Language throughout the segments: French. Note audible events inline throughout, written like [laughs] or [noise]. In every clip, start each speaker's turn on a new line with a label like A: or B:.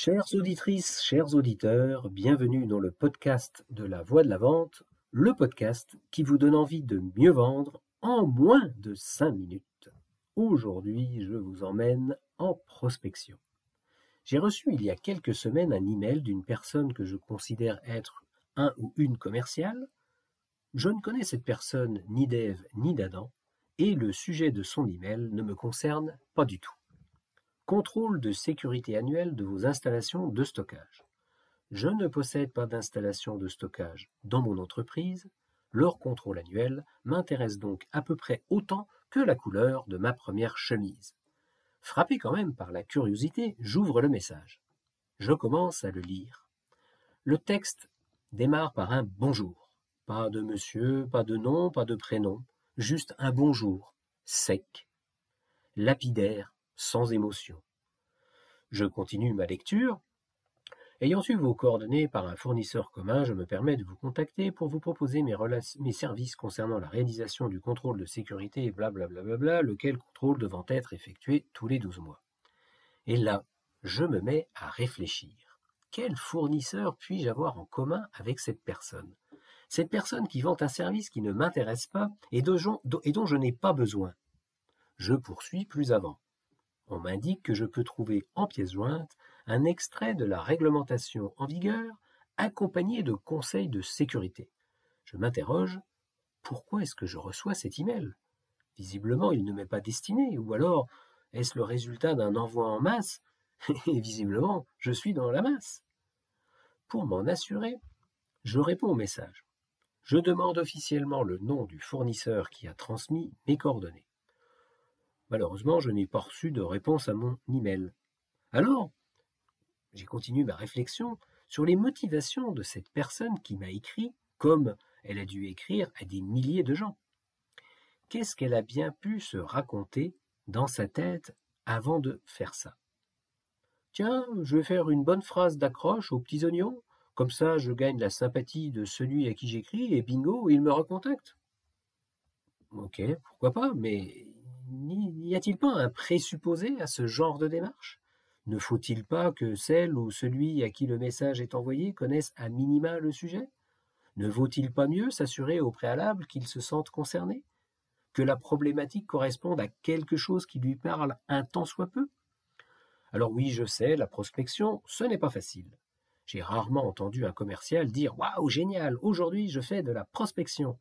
A: Chères auditrices, chers auditeurs, bienvenue dans le podcast de la Voix de la Vente, le podcast qui vous donne envie de mieux vendre en moins de 5 minutes. Aujourd'hui, je vous emmène en prospection. J'ai reçu il y a quelques semaines un email d'une personne que je considère être un ou une commerciale. Je ne connais cette personne ni d'Ève ni d'Adam, et le sujet de son email ne me concerne pas du tout. Contrôle de sécurité annuel de vos installations de stockage. Je ne possède pas d'installation de stockage dans mon entreprise. Leur contrôle annuel m'intéresse donc à peu près autant que la couleur de ma première chemise. Frappé quand même par la curiosité, j'ouvre le message. Je commence à le lire. Le texte démarre par un bonjour. Pas de monsieur, pas de nom, pas de prénom, juste un bonjour, sec, lapidaire, sans émotion. Je continue ma lecture. Ayant su vos coordonnées par un fournisseur commun, je me permets de vous contacter pour vous proposer mes, services concernant la réalisation du contrôle de sécurité et blablabla, lequel contrôle devant être effectué tous les 12 mois. Et là, je me mets à réfléchir. Quel fournisseur puis-je avoir en commun avec cette personne? Cette personne qui vend un service qui ne m'intéresse pas et dont je n'ai pas besoin. Je poursuis plus avant on m'indique que je peux trouver en pièce jointe un extrait de la réglementation en vigueur accompagné de conseils de sécurité. Je m'interroge pourquoi est-ce que je reçois cet email? Visiblement, il ne m'est pas destiné, ou alors est-ce le résultat d'un envoi en masse? [laughs] Et visiblement, je suis dans la masse. Pour m'en assurer, je réponds au message. Je demande officiellement le nom du fournisseur qui a transmis mes coordonnées. Malheureusement, je n'ai pas reçu de réponse à mon email. Alors, j'ai continué ma réflexion sur les motivations de cette personne qui m'a écrit, comme elle a dû écrire à des milliers de gens. Qu'est-ce qu'elle a bien pu se raconter dans sa tête avant de faire ça? Tiens, je vais faire une bonne phrase d'accroche aux petits oignons, comme ça je gagne la sympathie de celui à qui j'écris, et bingo, il me recontacte. Ok, pourquoi pas, mais n'y a-t-il pas un présupposé à ce genre de démarche? Ne faut-il pas que celle ou celui à qui le message est envoyé connaisse à minima le sujet? Ne vaut-il pas mieux s'assurer au préalable qu'il se sente concerné? Que la problématique corresponde à quelque chose qui lui parle un tant soit peu? Alors oui, je sais, la prospection, ce n'est pas facile. J'ai rarement entendu un commercial dire Waouh, génial, aujourd'hui je fais de la prospection.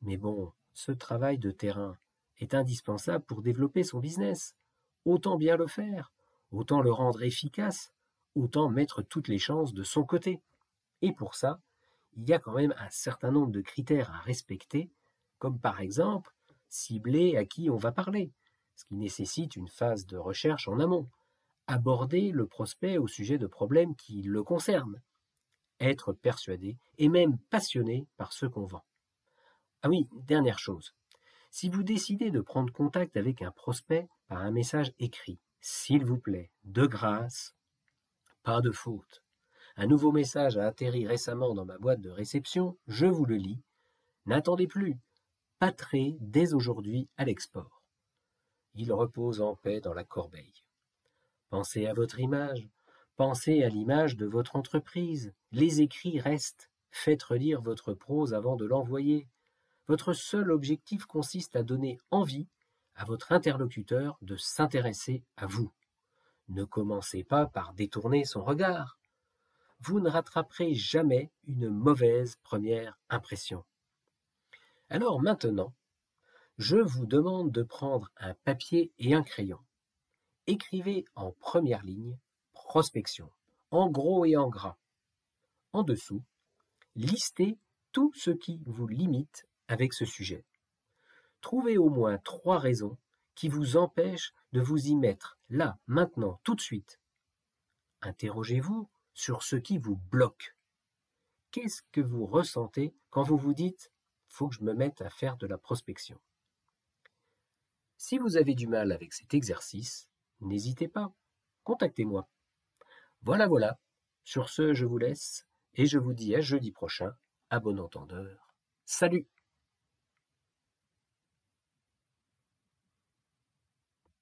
A: Mais bon, ce travail de terrain, est indispensable pour développer son business. Autant bien le faire, autant le rendre efficace, autant mettre toutes les chances de son côté. Et pour ça, il y a quand même un certain nombre de critères à respecter, comme par exemple cibler à qui on va parler, ce qui nécessite une phase de recherche en amont, aborder le prospect au sujet de problèmes qui le concernent, être persuadé et même passionné par ce qu'on vend. Ah oui, dernière chose, si vous décidez de prendre contact avec un prospect par un message écrit, s'il vous plaît, de grâce, pas de faute. Un nouveau message a atterri récemment dans ma boîte de réception, je vous le lis. N'attendez plus, patrez dès aujourd'hui à l'export. Il repose en paix dans la corbeille. Pensez à votre image, pensez à l'image de votre entreprise. Les écrits restent. Faites relire votre prose avant de l'envoyer. Votre seul objectif consiste à donner envie à votre interlocuteur de s'intéresser à vous. Ne commencez pas par détourner son regard. Vous ne rattraperez jamais une mauvaise première impression. Alors maintenant, je vous demande de prendre un papier et un crayon. Écrivez en première ligne prospection, en gros et en gras. En dessous, listez tout ce qui vous limite avec ce sujet. Trouvez au moins trois raisons qui vous empêchent de vous y mettre là, maintenant, tout de suite. Interrogez-vous sur ce qui vous bloque. Qu'est-ce que vous ressentez quand vous vous dites faut que je me mette à faire de la prospection Si vous avez du mal avec cet exercice, n'hésitez pas, contactez-moi. Voilà, voilà. Sur ce, je vous laisse et je vous dis à jeudi prochain, à bon entendeur. Salut